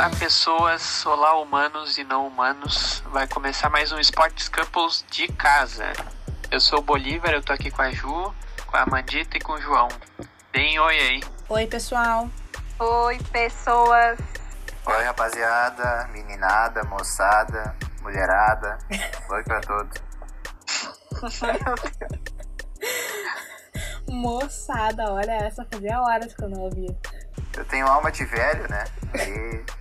Olá pessoas, olá humanos e não humanos. Vai começar mais um Sports Couples de casa. Eu sou o Bolívar, eu tô aqui com a Ju, com a Amandita e com o João. Deem oi aí. Oi, pessoal. Oi, pessoas. Oi, rapaziada, meninada, moçada, mulherada. Oi pra todos. Moçada, olha essa, fazia horas que eu não ouvia. Eu tenho alma de velho, né? E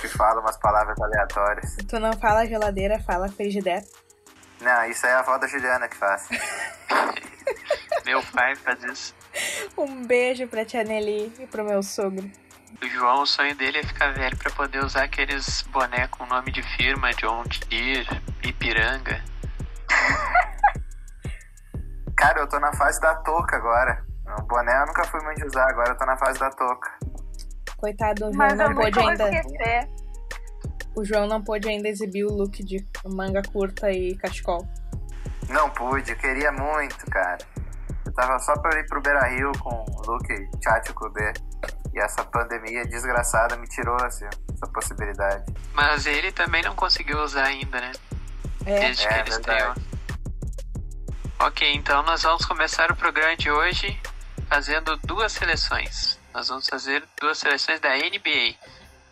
que fala umas palavras aleatórias. Tu não fala geladeira, fala frigideira. Não, isso aí é a avó da Juliana que faz. Meu pai faz isso. Um beijo pra tia Nelly e pro meu sogro. O João, o sonho dele é ficar velho pra poder usar aqueles boné com nome de firma, John Deere, Ipiranga. Cara, eu tô na fase da touca agora. O boné eu nunca fui muito usar, agora eu tô na fase da touca. Coitado, o João não pôde ainda. esquecer. O João não pôde ainda exibir o look de manga curta e cachecol. Não pude, eu queria muito, cara. Eu tava só pra ir pro Beira Rio com o look Tchatcho B. E essa pandemia desgraçada me tirou assim, essa possibilidade. Mas ele também não conseguiu usar ainda, né? É, Desde É, que ele verdade. estreou. Ok, então nós vamos começar o programa de hoje fazendo duas seleções. Nós vamos fazer duas seleções da NBA.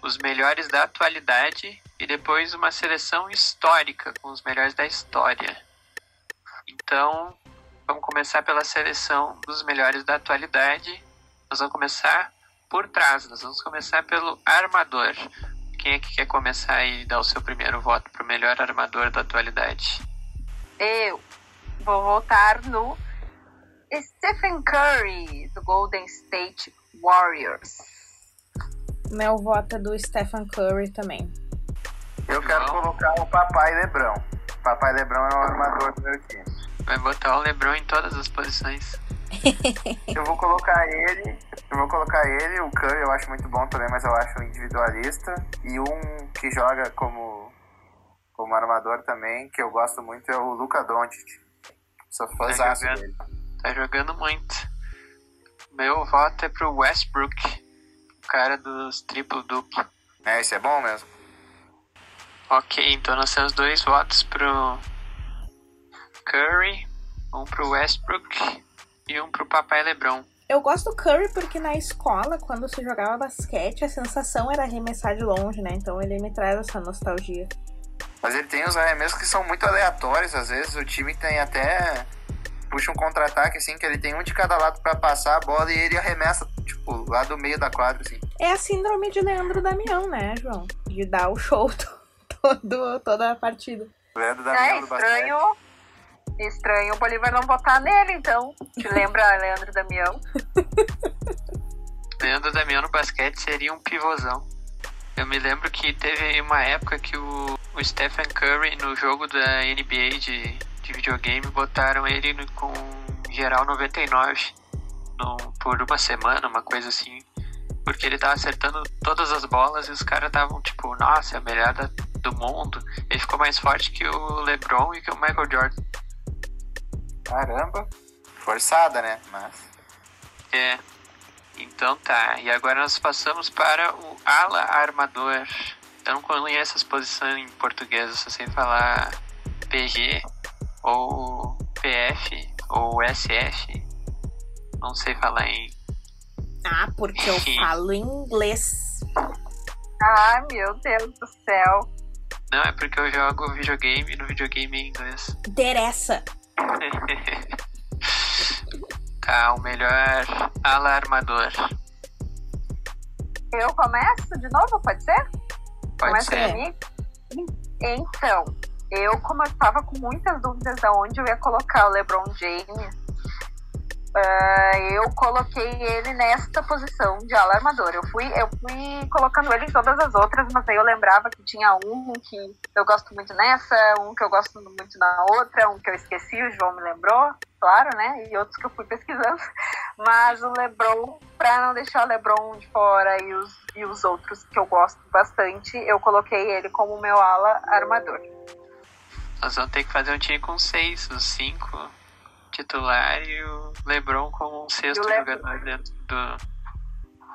Os melhores da atualidade e depois uma seleção histórica com os melhores da história. Então, vamos começar pela seleção dos melhores da atualidade. Nós vamos começar por trás. Nós vamos começar pelo armador. Quem é que quer começar e dar o seu primeiro voto para o melhor armador da atualidade? Eu vou votar no Stephen Curry, do Golden State Warriors. meu voto é do Stephen Curry também. Eu quero João? colocar o Papai Lebrão. Papai Lebrão é o armador do meu time. Vai botar o LeBron em todas as posições. Eu vou colocar ele, eu vou colocar ele, o Curry eu acho muito bom também, mas eu acho um individualista. E um que joga como, como armador também, que eu gosto muito, é o Luka Doncic. Sou fãzaço jogando. dele. Tá jogando muito. Meu voto é pro Westbrook, o cara dos triplo-duplo. É, esse é bom mesmo. Ok, então nós temos dois votos pro Curry, um pro Westbrook e um pro Papai LeBron. Eu gosto do Curry porque na escola, quando se jogava basquete, a sensação era arremessar de longe, né? Então ele me traz essa nostalgia. Mas ele tem os arremessos que são muito aleatórios, às vezes o time tem até. Puxa um contra-ataque, assim, que ele tem um de cada lado pra passar a bola e ele arremessa, tipo, lá do meio da quadra, assim. É a síndrome de Leandro Damião, né, João? De dar o show todo, toda a partida. Leandro É Minha do basquete. estranho. Estranho o Bolívar não votar nele, então. Te lembra Leandro Damião? Leandro Damião no basquete seria um pivôzão. Eu me lembro que teve uma época que o, o Stephen Curry no jogo da NBA de, de videogame botaram ele no- com geral 99 no, por uma semana, uma coisa assim. Porque ele tava acertando todas as bolas e os caras estavam tipo, nossa, é o melhor da- do mundo. Ele ficou mais forte que o LeBron e que o Michael Jordan. Caramba. Forçada, né? Mas. É. Então tá. E agora nós passamos para o ala armador. Eu não conheço as posições em português, eu só sei falar PG ou PF ou SF. Não sei falar em. Ah, porque eu falo inglês. Ai, meu Deus do céu. Não, é porque eu jogo videogame e no videogame em inglês. Interessa. tá, o melhor ala armador. Eu começo de novo, pode ser? Pode Começa ser. comigo? Então, eu, como eu tava com muitas dúvidas de onde eu ia colocar o LeBron James, ah, eu coloquei ele nesta posição de ala armador. Eu fui, eu fui colocando ele em todas as outras, mas aí eu lembrava que tinha um que eu gosto muito nessa, um que eu gosto muito na outra, um que eu esqueci, o João me lembrou, claro, né? E outros que eu fui pesquisando. Mas o LeBron, pra não deixar o LeBron de fora e os, e os outros que eu gosto bastante, eu coloquei ele como meu ala armador. Nós vamos ter que fazer um time com seis, os cinco titular e o LeBron como um sexto jogador dentro do.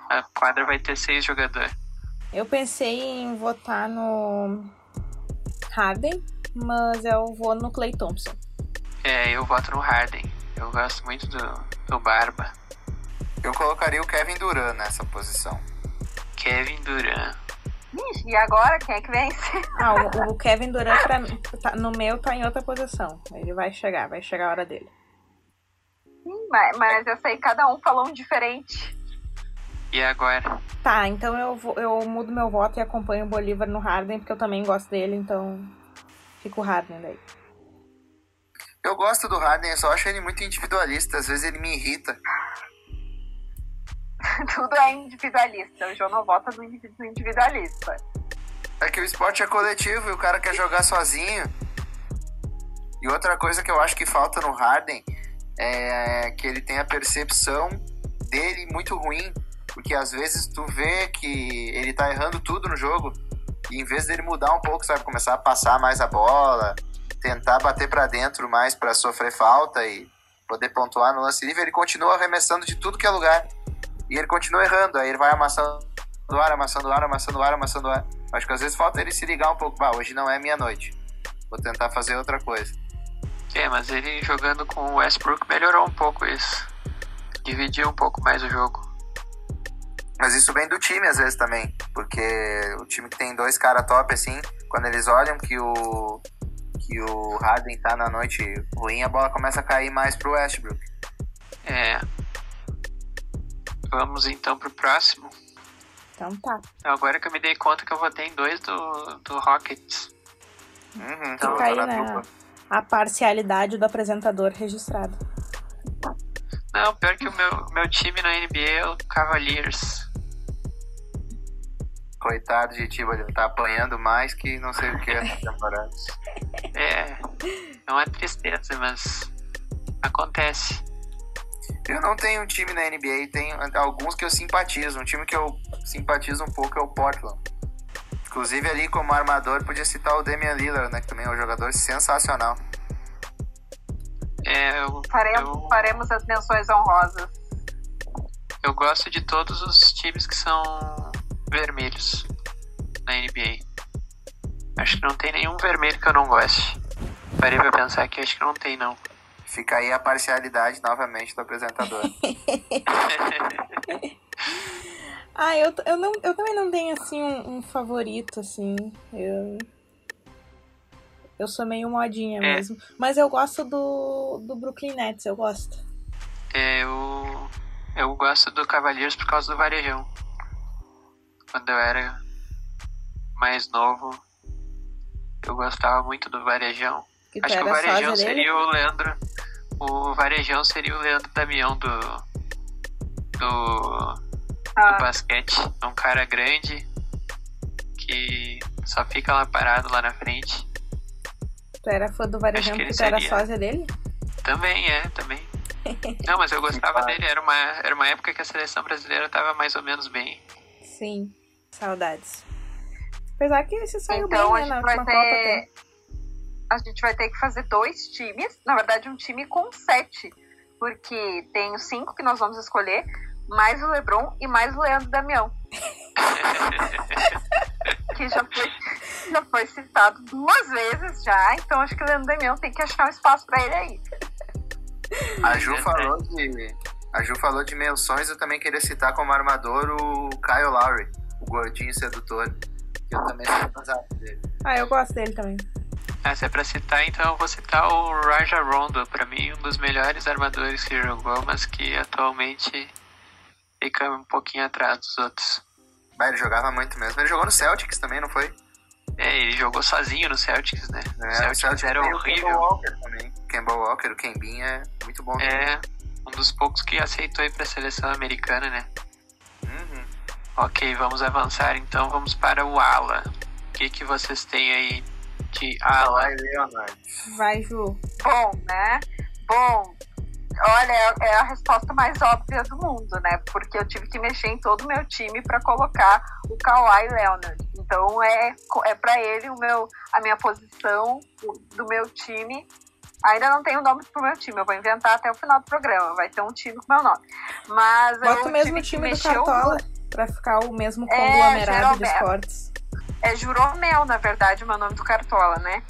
A quadra vai ter seis jogadores. Eu pensei em votar no Harden, mas eu vou no Clay Thompson. É, eu voto no Harden. Eu gosto muito do, do Barba. Eu colocaria o Kevin Durant nessa posição. Kevin Durant. Ixi, e agora quem é que vence? Ah, o, o Kevin Durant pra, tá, no meu tá em outra posição. Ele vai chegar, vai chegar a hora dele. Sim, mas, mas eu sei, cada um falou um diferente. E agora? Tá, então eu, vou, eu mudo meu voto e acompanho o Bolívar no Harden, porque eu também gosto dele, então fico o Harden daí. Eu gosto do Harden, eu só acho ele muito individualista, às vezes ele me irrita. Tudo é individualista. O João não vota no individualista. É que o esporte é coletivo e o cara quer jogar sozinho. E outra coisa que eu acho que falta no Harden é que ele tem a percepção dele muito ruim. Porque às vezes tu vê que ele tá errando tudo no jogo. E em vez dele mudar um pouco, sabe? Começar a passar mais a bola, tentar bater para dentro mais para sofrer falta e poder pontuar no lance livre, ele continua arremessando de tudo que é lugar. E ele continua errando, aí ele vai amassando o ar, amassando o ar, amassando o ar, amassando o ar. Acho que às vezes falta ele se ligar um pouco. Bah, hoje não é minha noite. Vou tentar fazer outra coisa. É, mas ele jogando com o Westbrook melhorou um pouco isso. Dividiu um pouco mais o jogo. Mas isso vem do time às vezes também. Porque o time que tem dois caras top assim, quando eles olham que o. que o Harden tá na noite ruim, a bola começa a cair mais pro Westbrook. É, Vamos então pro próximo. Então tá. Agora que eu me dei conta que eu votei em dois do, do Rockets. Uhum, então, Fica aí, né, a parcialidade do apresentador registrado. Não, pior que o meu, meu time na NBA é o Cavaliers. Coitado de ti, ele tá apanhando mais que não sei o que essa temporada. É, é uma tristeza, mas acontece. Eu não tenho um time na NBA, tem alguns que eu simpatizo. Um time que eu simpatizo um pouco é o Portland. Inclusive ali como armador podia citar o Damian Lillard, né? Que também é um jogador sensacional. É, eu, faremos, eu, faremos as menções honrosas. Eu gosto de todos os times que são vermelhos na NBA. Acho que não tem nenhum vermelho que eu não goste. Parei pra pensar que acho que não tem não. Fica aí a parcialidade novamente do apresentador. ah, eu, eu, não, eu também não tenho assim um, um favorito, assim. Eu. Eu sou meio modinha é. mesmo. Mas eu gosto do, do Brooklyn Nets, eu gosto. É, eu, eu gosto do Cavaliers por causa do Varejão. Quando eu era mais novo, eu gostava muito do Varejão. Que Acho que o Varejão seria o Leandro. O Varejão seria o Leandro Damião do. Do. Ah. Do basquete. É um cara grande que só fica lá parado lá na frente. Tu era fã do Varejão porque tu era sósia dele? Também, é, também. Não, mas eu gostava dele. Era uma, era uma época que a seleção brasileira tava mais ou menos bem. Sim, saudades. Apesar que esse saiu então, bem, né, na última ter... Copa a gente vai ter que fazer dois times, na verdade um time com sete, porque tem os cinco que nós vamos escolher, mais o Lebron e mais o Leandro Damião. que já foi, já foi citado duas vezes já, então acho que o Leandro Damião tem que achar um espaço para ele aí. A Ju falou de. A Ju falou de menções, eu também queria citar como armador o Kyle Lowry, o gordinho sedutor. Que eu também sou casado dele. Ah, eu gosto dele também. Ah, se é pra citar, então eu vou citar o Raja Rondo, pra mim um dos melhores armadores que jogou, mas que atualmente fica um pouquinho atrás dos outros. Bah, ele jogava muito mesmo. Ele jogou no Celtics também, não foi? É, ele jogou sozinho no Celtics, né? É, o Celtics, Celtics era horrível. O Walker também. Kemba Walker, o Kembin é muito bom. É, um dos poucos que aceitou ir pra seleção americana, né? Uhum. Ok, vamos avançar então, vamos para o Ala. O que, que vocês têm aí de Alan Leonard. Vai, Ju. Bom, né? Bom, olha, é, é a resposta mais óbvia do mundo, né? Porque eu tive que mexer em todo o meu time para colocar o Kawhi Leonard. Então é, é para ele o meu, a minha posição do meu time. Ainda não tenho nome pro meu time, eu vou inventar até o final do programa. Vai ter um time com meu nome. Mas Bota o mesmo time do Cartola. Pra ficar o mesmo conglomerado de esportes. É Juromel, na verdade, o meu nome do Cartola, né?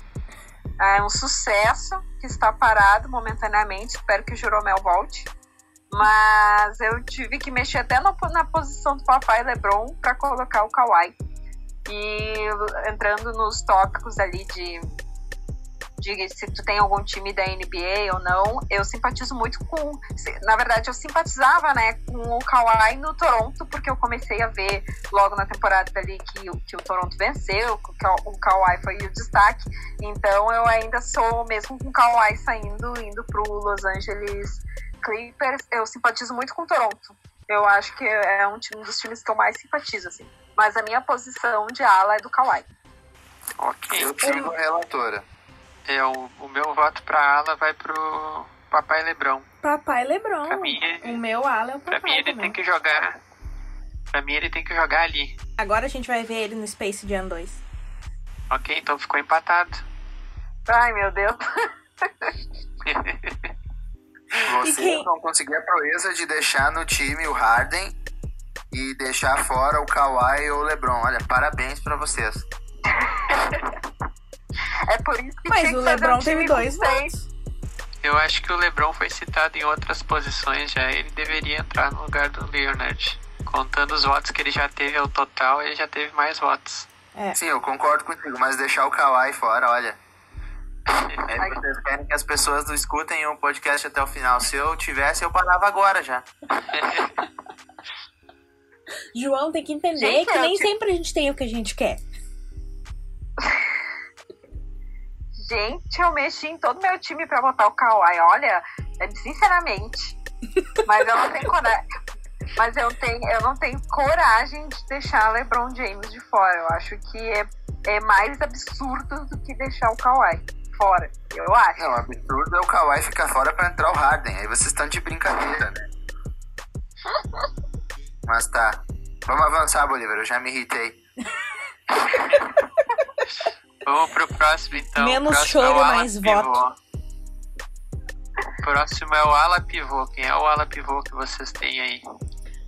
É um sucesso que está parado momentaneamente. Espero que o Juromel volte. Mas eu tive que mexer até no, na posição do papai Lebron para colocar o Kawhi. E entrando nos tópicos ali de de se tu tem algum time da NBA ou não, eu simpatizo muito com. Na verdade, eu simpatizava né, com o Kawhi no Toronto, porque eu comecei a ver logo na temporada ali que, que o Toronto venceu, que o Kawhi foi o destaque. Então eu ainda sou, mesmo com o Kawhi saindo, indo pro Los Angeles Clippers, eu simpatizo muito com o Toronto. Eu acho que é um, um dos times que eu mais simpatizo, assim. Mas a minha posição de ala é do Kawhi. Ok. Eu sigo a relatora. É, o, o meu voto pra ala vai pro Papai Lebrão. Papai Lebrão. Pra mim, o meu ala é o Papai Pra mim ele também. tem que jogar. Pra mim ele tem que jogar ali. Agora a gente vai ver ele no Space Jam 2. Ok, então ficou empatado. Ai, meu Deus. Você quem... não conseguiu a proeza de deixar no time o Harden e deixar fora o Kawhi ou o LeBron. Olha, parabéns para vocês. É por isso que Mas o LeBron um teve dois votos. Eu acho que o LeBron foi citado em outras posições já. Ele deveria entrar no lugar do Leonard. Contando os votos que ele já teve ao total, ele já teve mais votos. É. Sim, eu concordo contigo, mas deixar o Kawhi fora, olha. É, vocês querem que as pessoas não escutem o podcast até o final. Se eu tivesse, eu parava agora já. João tem que entender gente, que nem te... sempre a gente tem o que a gente quer. Gente, eu mexi em todo meu time pra botar o Kawhi. Olha, é, sinceramente. Mas eu não tenho coragem. Mas eu, tenho, eu não tenho coragem de deixar LeBron James de fora. Eu acho que é, é mais absurdo do que deixar o Kawhi fora. Eu acho. Não, absurdo é o Kawhi ficar fora pra entrar o Harden. Aí vocês estão de brincadeira, né? Mas tá. Vamos avançar, Bolívar. Eu já me irritei. Vamos pro próximo, então. Menos próximo choro, é mais voto. Próximo é o ala pivô. Quem é o ala pivô que vocês têm aí?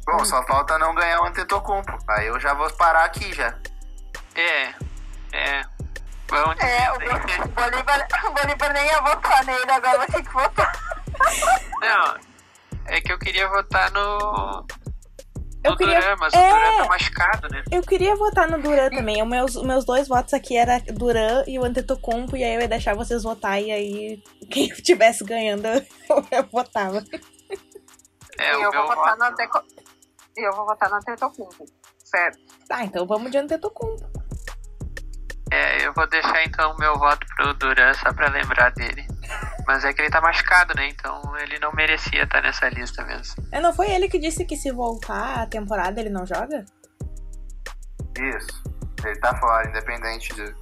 Bom, só falta não ganhar o Antetokounmpo. Aí eu já vou parar aqui já. É, é. Vamos é, o, o, Bolívar, o Bolívar nem ia votar nele, agora vai ter que votar. Não, é que eu queria votar no, eu queria... Duran, mas é... o Duran tá machucado, né? Eu queria votar no Duran também. Os meus, meus dois votos aqui era Duran e o Antetokounmpo, e aí eu ia deixar vocês votar, e aí quem estivesse ganhando eu, eu votava. É, eu, vou votar no Anteco... eu vou votar no Antetokounmpo, certo. Tá, então vamos de Antetokounmpo. É, eu vou deixar então o meu voto pro Duran só pra lembrar dele. Mas é que ele tá machucado, né? Então ele não merecia estar nessa lista mesmo. É, não foi ele que disse que se voltar a temporada ele não joga? Isso. Ele tá fora, independente de.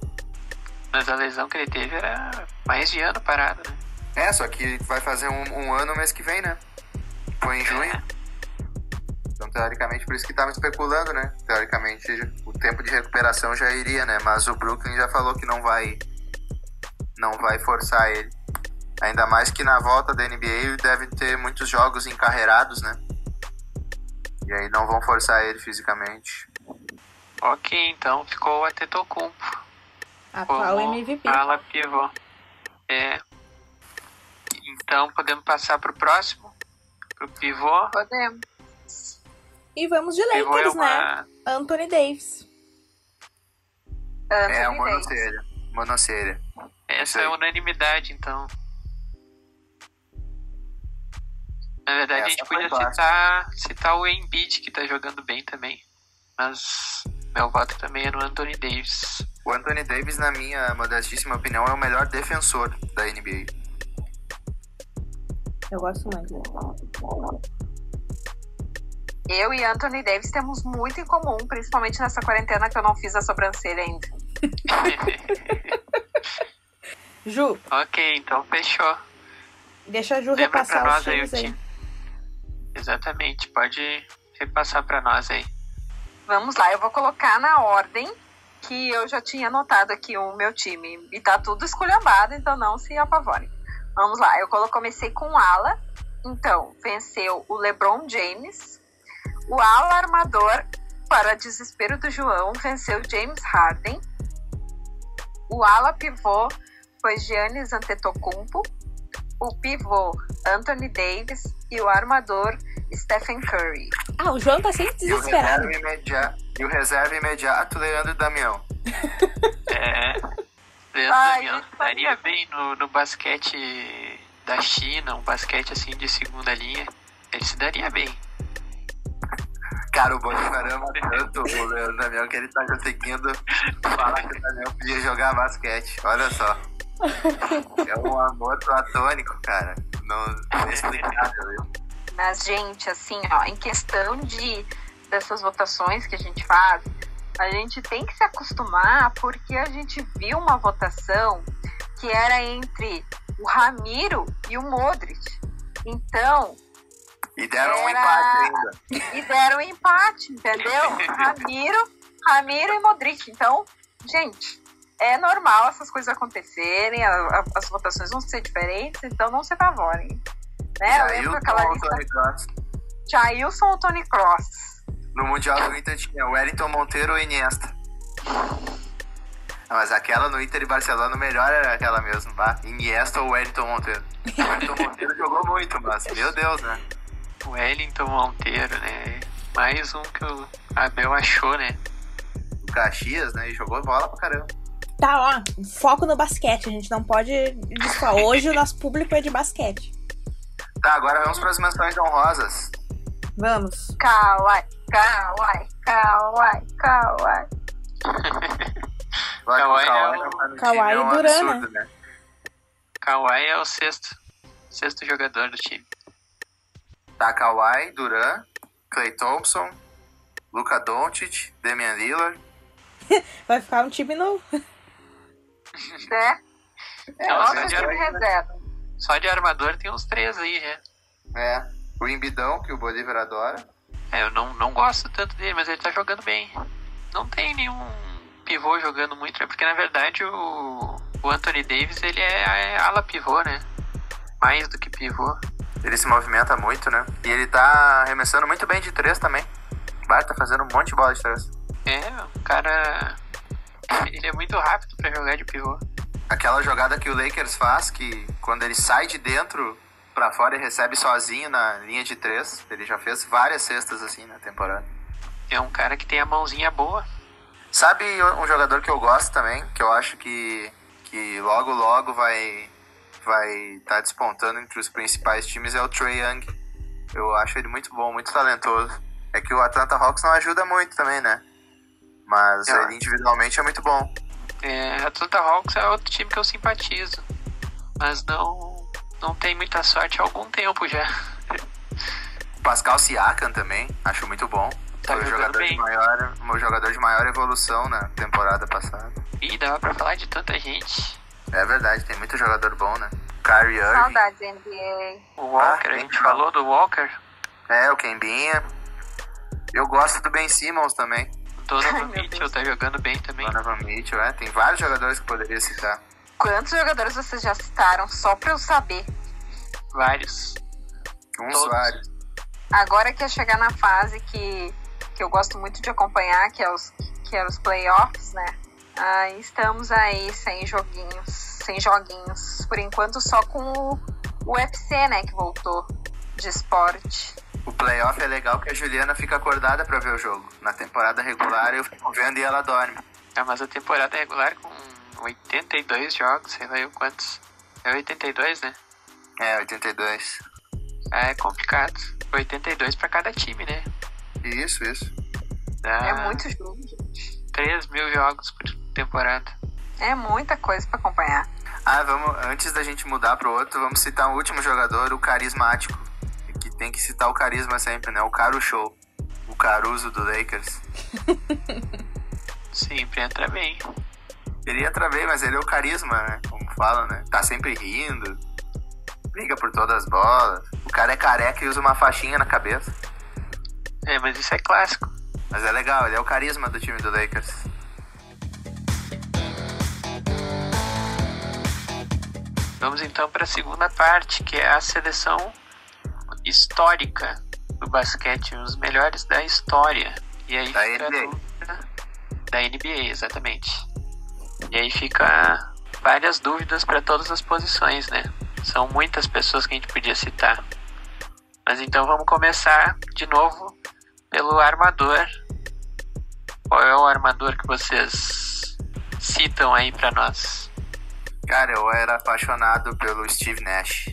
Mas a lesão que ele teve era mais de ano parado, né? É, só que vai fazer um, um ano mês que vem, né? Foi em junho. É. Então, teoricamente, por isso que tava especulando, né? Teoricamente, o tempo de recuperação já iria, né? Mas o Brooklyn já falou que não vai. Não vai forçar ele. Ainda mais que na volta da NBA devem ter muitos jogos encarreirados, né? E aí não vão forçar ele fisicamente. Ok, então ficou o Atetokounmpo. Atual MVP. Ala pivô. É. Então podemos passar pro próximo? Pro pivô? Podemos. E vamos de Lakers, é uma... né? Anthony Davis. Anthony é, uma monocelha. Monocelha. Essa é unanimidade, então. Na verdade, Essa a gente podia citar, citar o Embiid, que tá jogando bem também. Mas meu voto também é no Anthony Davis. O Anthony Davis, na minha modestíssima opinião, é o melhor defensor da NBA. Eu gosto muito. Eu e Anthony Davis temos muito em comum, principalmente nessa quarentena que eu não fiz a sobrancelha ainda. Ju. Ok, então fechou. Deixa a Ju Lembra repassar nós os aí. aí. Exatamente, pode repassar para nós aí. Vamos lá, eu vou colocar na ordem que eu já tinha anotado aqui o meu time. E tá tudo esculhambado, então não se apavorem. Vamos lá, eu comecei com ala. Então, venceu o LeBron James. O ala armador para desespero do João, venceu James Harden. O ala pivô foi Giannis Antetokounmpo. O pivô Anthony Davis e o armador Stephen Curry. Ah, o João tá sempre E o desesperado. reserva imediato, e o reserva imediato Leandro Damião. É. Leandro Ai, Damião daria bem no, no basquete da China, um basquete assim de segunda linha. Ele se daria bem. Cara, o Bolívar ama tanto o Leandro Damião que ele tá conseguindo falar que o Damião podia jogar basquete. Olha só. É um amor platônico, cara. Não inexplicável. viu? Mas, gente, assim, ó, em questão de dessas votações que a gente faz, a gente tem que se acostumar porque a gente viu uma votação que era entre o Ramiro e o Modric. Então, E deram um Era- empate ainda. e deram empate, entendeu? Ramiro, Ramiro e Modric. Então, gente, é normal essas coisas acontecerem, a- a- as votações vão ser diferentes, então não se apavorem. Né? Eu lembro aquela ou lista Tony Cross? Jailson ou Tony Cross. No Mundial do Inter tinha Wellington Monteiro ou Iniesta. Ah, Mas aquela no Inter e Barcelona, o melhor era aquela mesmo, tá? Iniesta ou Wellington Monteiro. O Wellington Monteiro jogou muito, mas meu Deus, né? O Wellington Monteiro, né? Mais um que o Abel achou, né? O Caxias, né? E jogou bola pra caramba. Tá, ó, foco no basquete. A gente não pode desfalar. Hoje o nosso público é de basquete. Tá, agora vamos pras menções honrosas. Vamos. Kawai, Kawai, Kawai, Kawai. Claro Kawhi que o é Kawhi o- time, é um Duran, absurdo, né? Kawhi é o sexto. Sexto jogador do time. Tá, Kawhi, Duran, Clay Thompson, Luka Doncic, Damian Lillard. Vai ficar um time novo. Né? É, Não, nosso time reserva. Só de armador tem uns três aí, já. É. O Embidão, que o Bolívar adora. É, eu não, não gosto tanto dele, mas ele tá jogando bem. Não tem nenhum pivô jogando muito, né? Porque na verdade o, o Anthony Davis ele é, é ala pivô, né? Mais do que pivô. Ele se movimenta muito, né? E ele tá arremessando muito bem de três também. O Bar tá fazendo um monte de bola de três. É, o cara. Ele é muito rápido pra jogar de pivô. Aquela jogada que o Lakers faz, que quando ele sai de dentro pra fora e recebe sozinho na linha de três. Ele já fez várias cestas assim na temporada. É um cara que tem a mãozinha boa. Sabe um jogador que eu gosto também, que eu acho que, que logo logo vai vai estar despontando entre os principais times é o Trey Young. Eu acho ele muito bom, muito talentoso. É que o Atlanta Hawks não ajuda muito também, né? Mas É. ele individualmente é muito bom. É, Atlanta Hawks é outro time que eu simpatizo. Mas não, não tem muita sorte há algum tempo já. O Pascal Siakam também, acho muito bom. Tá Foi o jogador bem. de maior, o jogador de maior evolução na temporada passada. Ih, dava pra falar de tanta gente. É verdade, tem muito jogador bom, né? Kyrie Irving. Saudades NBA. O Walker, Ah, a gente legal. falou do Walker. É, o Kembinha. Eu gosto do Ben Simmons também. Ai, Donovan meu Mitchell tá jogando bem também. Donovan Mitchell, é. Tem vários jogadores que poderia citar. Quantos jogadores vocês já citaram? Só pra eu saber. Vários. Um Todos. Soares. Agora que é chegar na fase que, que eu gosto muito de acompanhar, que é os, que é os playoffs, né? Ah, estamos aí sem joguinhos, sem joguinhos. Por enquanto só com o UFC, né, que voltou de esporte. O playoff é legal que a Juliana fica acordada pra ver o jogo. Na temporada regular eu fico vendo e ela dorme. É, mas a temporada regular com 82 jogos, sei lá eu quantos. É 82, né? É, 82. É complicado. 82 pra cada time, né? Isso, isso. Dá É muito jogo, gente. 3 mil jogos por temporada. É muita coisa pra acompanhar. Ah, vamos, antes da gente mudar pro outro, vamos citar o último jogador, o carismático. Tem que citar o carisma sempre, né? O Caro Show. O Caruso do Lakers. Sempre entra bem. Ele entra bem, mas ele é o carisma, né? Como falam, né? Tá sempre rindo. Briga por todas as bolas. O cara é careca e usa uma faixinha na cabeça. É, mas isso é clássico. Mas é legal, ele é o carisma do time do Lakers. Vamos então para a segunda parte, que é a seleção histórica do basquete, os melhores da história. E aí Da fica NBA. dúvida da NBA, exatamente. E aí fica várias dúvidas para todas as posições, né? São muitas pessoas que a gente podia citar. Mas então vamos começar de novo pelo armador. Qual é o armador que vocês citam aí para nós? Cara, eu era apaixonado pelo Steve Nash.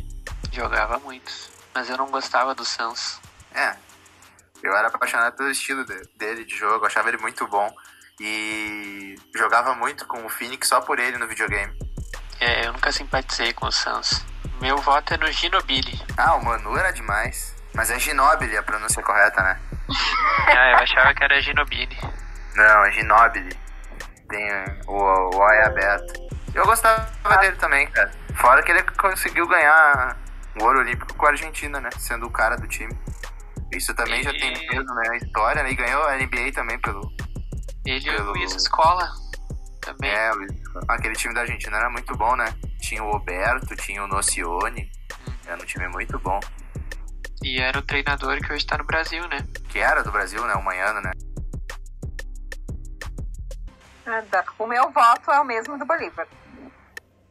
Jogava muito, mas eu não gostava do Suns. É. Eu era apaixonado pelo estilo de- dele de jogo, achava ele muito bom. E jogava muito com o Phoenix só por ele no videogame. É, eu nunca simpatizei com o Suns. Meu voto é no Ginobili. Ah, o Manu era demais. Mas é Ginobili a pronúncia correta, né? Ah, eu achava que era Ginobili. Não, é Ginobili. Tem o, o O é aberto. Eu gostava dele também, cara. Fora que ele conseguiu ganhar o ouro olímpico com a Argentina, né? Sendo o cara do time. Isso também já tem peso na história, né? E ganhou a NBA também pelo. Ele e o Pelo- Luiz Escola também. É, o- aquele time da Argentina era muito bom, né? Tinha o Roberto, tinha o Nocione. Era um time muito bom. E era o treinador que hoje tá no Brasil, né? Que era do Brasil, né? O Manhano, né? Nada. O meu voto é o mesmo do Bolívar.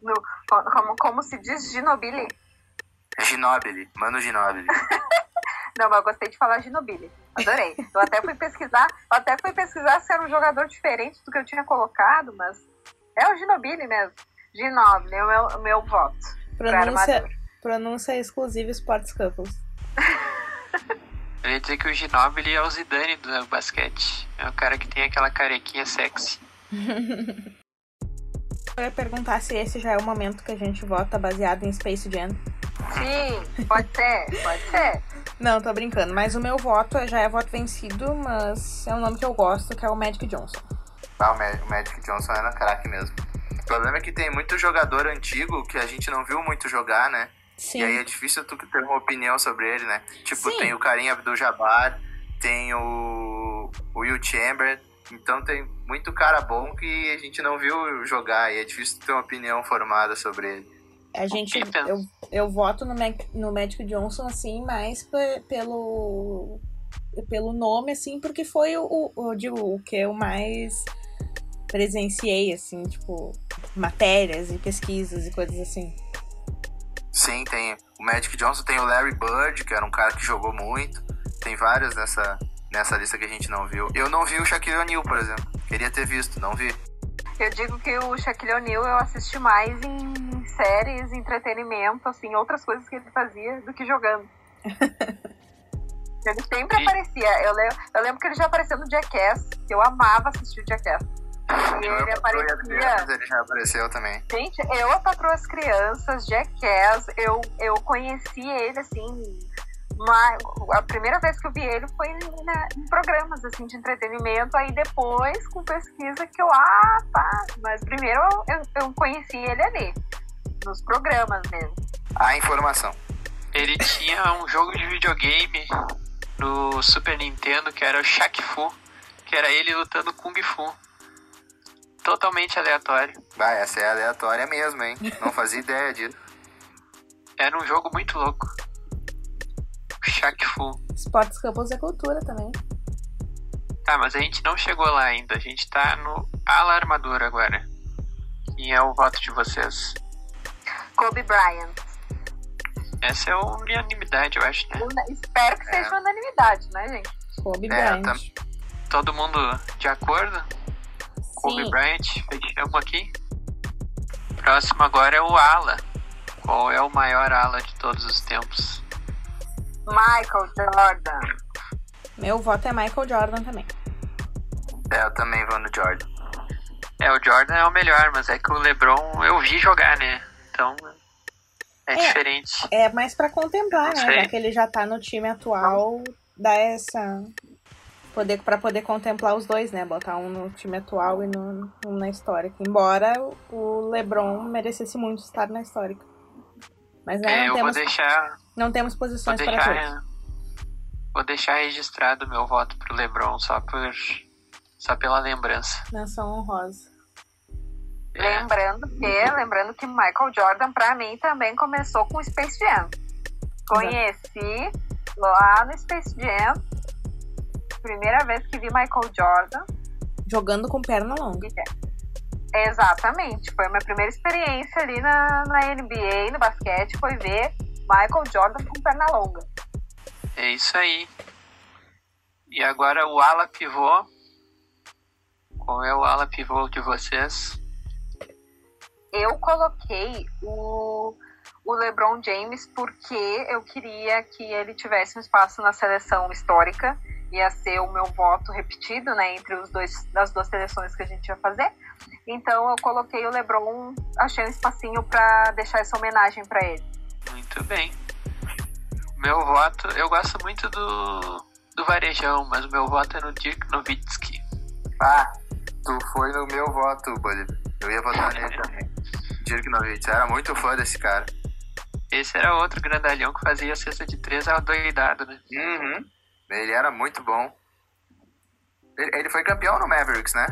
No, como, como se diz Ginobili. Ginobili, Mano Ginobili. Não, mas eu gostei de falar Ginobili. Adorei. Eu até fui pesquisar, eu até fui pesquisar se era um jogador diferente do que eu tinha colocado, mas é o Ginobili mesmo. Ginobili é o meu, o meu voto. Pronúncia, pronúncia exclusiva Sports Couples. Eu ia dizer que o Ginobili é o Zidane do basquete. É o cara que tem aquela carequinha sexy. Eu ia perguntar se esse já é o momento que a gente vota baseado em Space Jam. Sim, pode ser, pode ser. Não, tô brincando, mas o meu voto já é voto vencido, mas é um nome que eu gosto, que é o Magic Johnson. Ah, o Ma- o Magic Johnson era craque mesmo. O problema é que tem muito jogador antigo que a gente não viu muito jogar, né? Sim. E aí é difícil tu ter uma opinião sobre ele, né? Tipo, Sim. tem o Karim Abdul-Jabbar, tem o, o Will Chamber. Então tem muito cara bom que a gente não viu jogar e é difícil ter uma opinião formada sobre ele. A gente, Pippen. eu, eu voto no, Mac, no Magic Johnson, assim, mais pe- pelo, pelo nome, assim, porque foi o, o, digo, o que eu mais presenciei, assim, tipo, matérias e pesquisas e coisas assim. Sim, tem o Magic Johnson, tem o Larry Bird, que era um cara que jogou muito. Tem vários nessa, nessa lista que a gente não viu. Eu não vi o Shaquille O'Neal, por exemplo. Queria ter visto, não vi. Eu digo que o Shaquille O'Neal eu assisti mais em séries, entretenimento, assim, outras coisas que ele fazia do que jogando. ele sempre E- aparecia. Eu lembro, eu lembro que ele já apareceu no Jackass, que eu amava assistir o Jackass. E Eu, ele aparecia. ele já apareceu também. Gente, eu, a Patroa as Crianças, Jackass, eu, eu conheci ele, assim, uma, a primeira vez que eu vi ele foi na- em programas, assim, de entretenimento, aí depois, com pesquisa, que eu, ah, tá, mas primeiro eu, eu, conheci ele ali, nos programas mesmo. A informação. Ele tinha um jogo de videogame no Super Nintendo que era o Shaq Fu, que era ele lutando Kung Fu. Totalmente aleatório. Vai, essa é aleatória mesmo, hein? Não fazia ideia disso. Era um jogo muito louco. Shaq Fu. Sports Couples é cultura também. Tá, mas a gente não chegou lá ainda. A gente tá no alarmador agora. Quem é o voto de vocês? Kobe Bryant. Essa é a unanimidade, eu acho, né? Una- Espero que É. seja unanimidade, né, gente? Kobe É, Bryant. tam- Todo mundo de acordo? Kobe Sim. Bryant, fechamos aqui. Próximo agora é o ala. Qual é o maior ala de todos os tempos? Michael Jordan. Meu voto é Michael Jordan também. É, eu também vou no Jordan. É, o Jordan é o melhor, mas é que o LeBron eu vi jogar, né? Então é, É. diferente. É mais pra contemplar, Não né? sei. Já que ele já tá no time atual, dá essa. Poder, pra poder contemplar os dois, né? Botar um no time atual e no, um na histórica. Embora o LeBron merecesse muito estar na histórica. Mas né, É, eu não, vou temos, deixar, não temos posições para todos. deixar, vou deixar registrado o meu voto pro LeBron só por só pela lembrança. Menção honrosa. É, Lembrando que, lembrando que Michael Jordan, pra mim, também começou com Space Jam. Conheci lá no Space Jam. primeira vez que vi Michael Jordan. Jogando com perna longa. Exatamente. Foi a minha primeira experiência ali na, na NBA, no basquete, foi ver Michael Jordan com perna longa. É isso aí. E agora o ala pivô. Qual é o ala pivô de vocês? Eu coloquei o, o LeBron James porque eu queria que ele tivesse um espaço na seleção histórica. Ia ser o meu voto repetido, né, entre os dois das duas seleções que a gente ia fazer. Então eu coloquei o LeBron, achei um espacinho para deixar essa homenagem para ele. Muito bem. Meu voto, eu gosto muito do, do Varejão, mas o meu voto é no Dirk Nowitzki. Ah, tu foi no meu voto, Bolívar. Eu ia votar nele também. Dirk Nowitzki, era muito fã desse cara. Esse era outro grandalhão que fazia cesta de três doidado, né? Uhum. Ele era muito bom. Ele, ele foi campeão no Mavericks, né?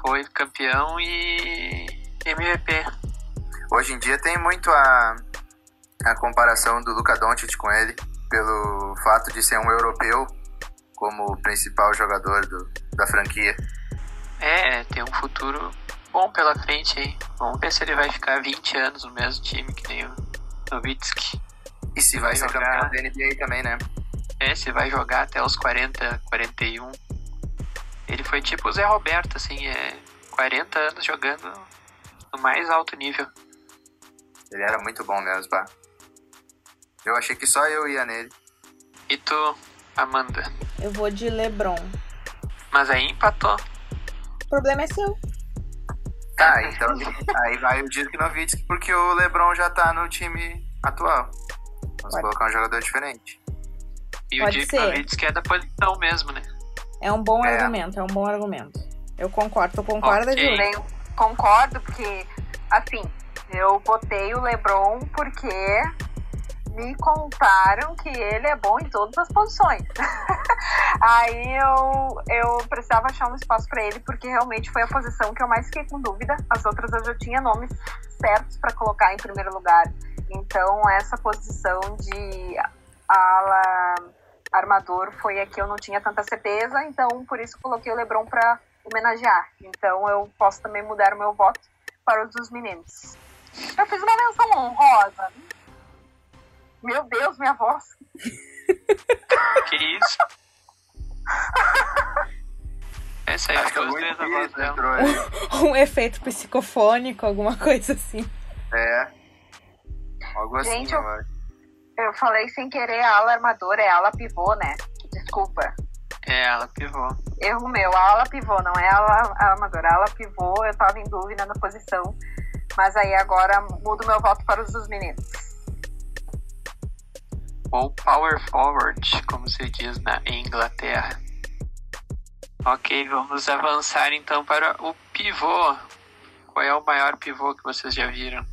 Foi campeão e MVP. Hoje em dia tem muito a, a comparação do Luka Doncic com ele, pelo fato de ser um europeu como principal jogador do, da franquia. É, tem um futuro bom pela frente aí. Vamos ver se ele vai ficar 20 anos no mesmo time que nem o Nowitzki. E se vai, vai ser jogar... campeão da NBA também, né? É, se vai jogar até os 40, 41. Ele foi tipo o Zé Roberto, assim, é 40 anos jogando no mais alto nível. Ele era muito bom mesmo, pá. Eu achei que só eu ia nele. E tu, Amanda? Eu vou de LeBron. Mas aí empatou. O problema é seu. Tá, então aí vai o Dirk Nowitzki porque o LeBron já tá no time atual. Vamos Pode. colocar um jogador diferente. E Pode o Dirk ser. Nowitzki é da posição mesmo, né? É um bom é. argumento, é um bom argumento. Eu concordo, tu concorda, okay. Ju? Eu concordo, porque, assim, eu botei o LeBron porque me contaram que ele é bom em todas as posições. Aí eu, eu precisava achar um espaço para ele, porque realmente foi a posição que eu mais fiquei com dúvida. As outras eu já tinha nomes certos para colocar em primeiro lugar. Então, essa posição de ala armador foi a que eu não tinha tanta certeza, então por isso coloquei o LeBron para homenagear. Então, eu posso também mudar o meu voto para os dos meninos. Eu fiz uma menção honrosa, meu Deus, minha voz. que isso? Essa aí que é muito a voz dela. um efeito psicofônico, alguma coisa assim. É. Algo assim, Gente, eu, eu falei sem querer a ala armadora, é ala pivô, né? Desculpa. É, ala pivô. Erro meu, a ala pivô, não é ala armadora. A ala pivô, eu tava em dúvida na posição. Mas aí agora mudo meu voto para os dos meninos ou power forward, como se diz na Inglaterra. Ok, vamos avançar então para o pivô. Qual é o maior pivô que vocês já viram?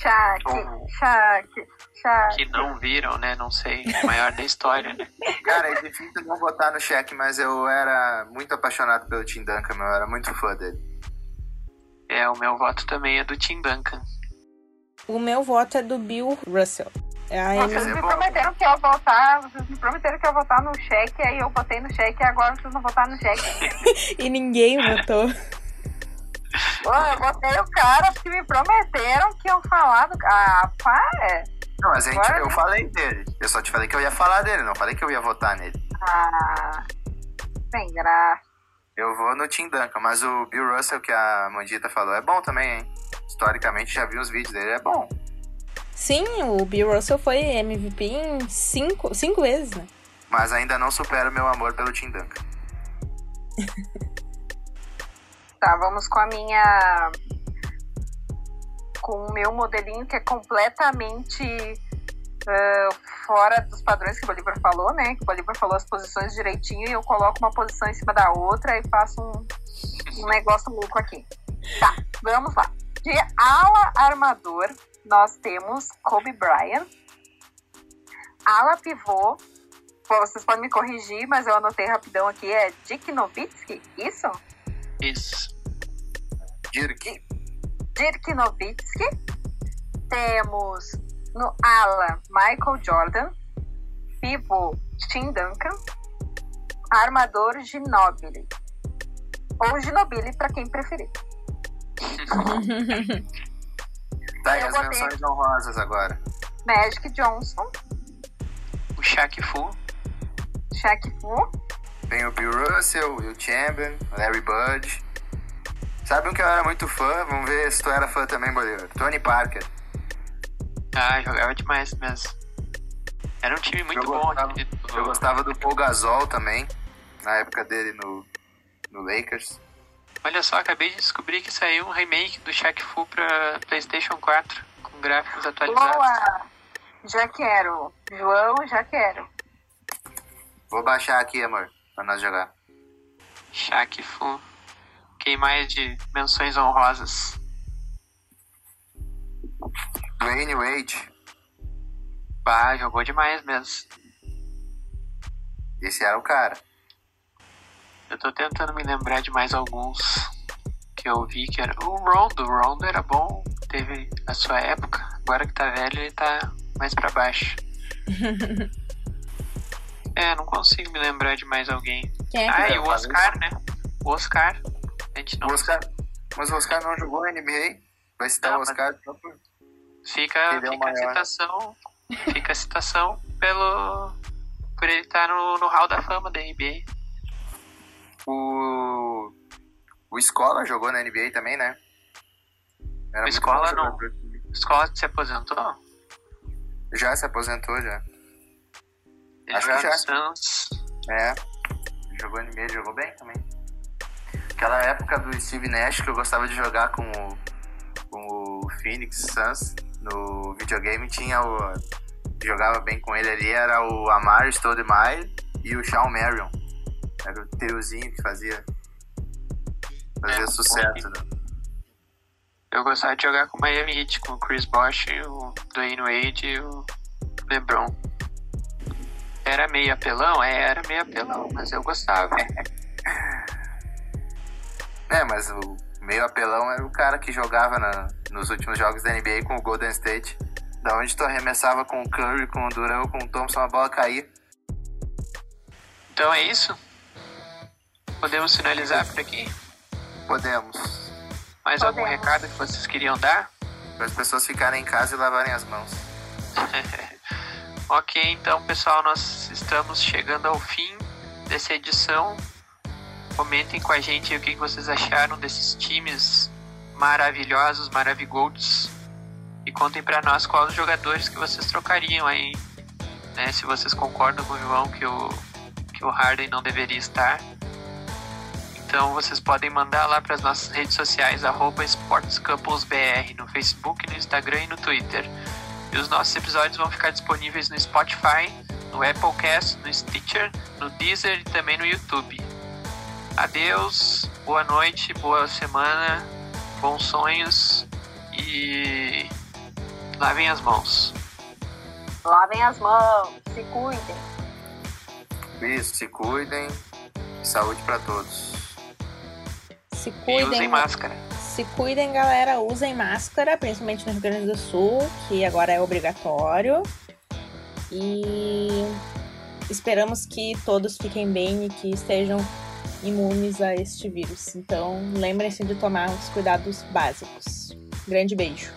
Shaq, Ou... Shaq, Shaq. Que não viram, né? Não sei. O maior da história, né? Cara, é difícil não votar no Shaq, mas eu era muito apaixonado pelo Tim Duncan, eu era muito fã dele. É, o meu voto também é do Tim Duncan. O meu voto é do Bill Russell. Aí vocês me prometeram que eu votar, vocês me prometeram que eu votar no cheque, aí eu votei no cheque e agora vocês não votaram no cheque. e ninguém votou. Pô, eu votei o cara porque me prometeram que iam falar do. Ah, para! Não, mas a gente, eu falei dele. Eu só te falei que eu ia falar dele, não falei que eu ia votar nele. Ah, sem graça. Eu vou no Tim Duncan, mas o Bill Russell que a Mandita falou é bom também, hein? Historicamente já vi os vídeos dele, é bom. Sim, o Bill Russell foi MVP em cinco, cinco vezes, né? Mas ainda não supera o meu amor pelo Tim Duncan. tá, vamos com a minha. Com o meu modelinho que é completamente uh, fora dos padrões que o Bolívar falou, né? Que o Bolívar falou as posições direitinho e eu coloco uma posição em cima da outra e faço um, um negócio louco aqui. Tá, vamos lá. De ala armador, nós temos Kobe Bryant. Ala pivô, vocês podem me corrigir, mas eu anotei rapidão aqui, é Dick Nowitzki, isso? Isso. Dirk. Dirk Nowitzki. Temos no ala Michael Jordan. Pivô Tim Duncan. Armador Ginobili. Ou Ginobili, para quem preferir. tá, e as botei- menções honrosas agora. Magic Johnson, O Shaq Fu. Shaq Fu, Tem o Bill Russell, Will Chamberlain, Larry Bird. Sabe um que eu era muito fã? Vamos ver se tu era fã também, Bolívar. Tony Parker. Ah, jogava demais mesmo. Era um time muito Eu bom. gostava- do- Eu gostava do Paul Gasol também, na época dele no, no Lakers. Olha só, acabei de descobrir que saiu um remake do Shaq Fu pra PlayStation 4 com gráficos atualizados. Boa! Já quero. João, já quero. Vou baixar aqui, amor, pra nós jogar. Shaq Fu. Quem mais de menções honrosas? Dwayne Wade. Bah, jogou demais mesmo. Esse era o cara. Eu tô tentando me lembrar de mais alguns que eu vi que era. O Rondo, o Rondo era bom, teve a sua época. Agora que tá velho, ele tá mais pra baixo. é, não consigo me lembrar de mais alguém. Quem é que Ah, e o? Oscar, né? O Oscar. A gente não O Oscar, mas o Oscar não jogou na NBA. Vai citar Não, o mas- Oscar só por- Fica, o fica a citação. Fica a citação pelo. Por ele estar no, no hall da fama da NBA. O. O Escola jogou na NBA também, né? Era O muito Scola bom não. jogador. Escola se aposentou? Já se aposentou já. Ele Acho que já. É. Jogou NBA, jogou bem também. Aquela época do Steve Nash que eu gostava de jogar com o, com o Phoenix Suns no videogame, tinha o. Jogava bem com ele ali, era o Amar Stoudemire e o Shawn Marion. Era o triozinho que fazia. Fazia É, sucesso, né? Eu gostava de jogar com o Miami Heat, com o Chris Bosh, o Dwayne Wade e o LeBron. Era meio apelão? É, era meio apelão, mas eu gostava. É, mas o meio apelão era o cara que jogava na- nos últimos jogos da NBA com o Golden State. Da onde tu arremessava com o Curry, com o Durant, com o Thompson, a bola caía. Então é isso? Podemos finalizar por aqui? Podemos. Mais algum Podemos. recado que vocês queriam dar? Para as pessoas ficarem em casa e lavarem as mãos. Ok, então pessoal, nós estamos chegando ao fim dessa edição. Comentem com a gente o que vocês acharam desses times maravilhosos, maravigolds. E contem pra nós quais os jogadores que vocês trocariam aí. Né? Se vocês concordam com o João que o, que o Harden não deveria estar. Então vocês podem mandar lá para as nossas redes sociais, arroba SportsCouplesBR, no Facebook, no Instagram e no Twitter. E os nossos episódios vão ficar disponíveis no Spotify, no Applecast, no Stitcher, no Deezer e também no YouTube. Adeus, boa noite, boa semana, bons sonhos e lavem as mãos. Lavem as mãos, se cuidem. Isso, se cuidem. Saúde para todos. Se E usem cuidem, máscara. se cuidem, galera. Usem máscara, principalmente no Rio Grande do Sul, que agora é obrigatório. E esperamos que todos fiquem bem e que estejam imunes a este vírus. Então, lembrem-se de tomar os cuidados básicos. Grande beijo.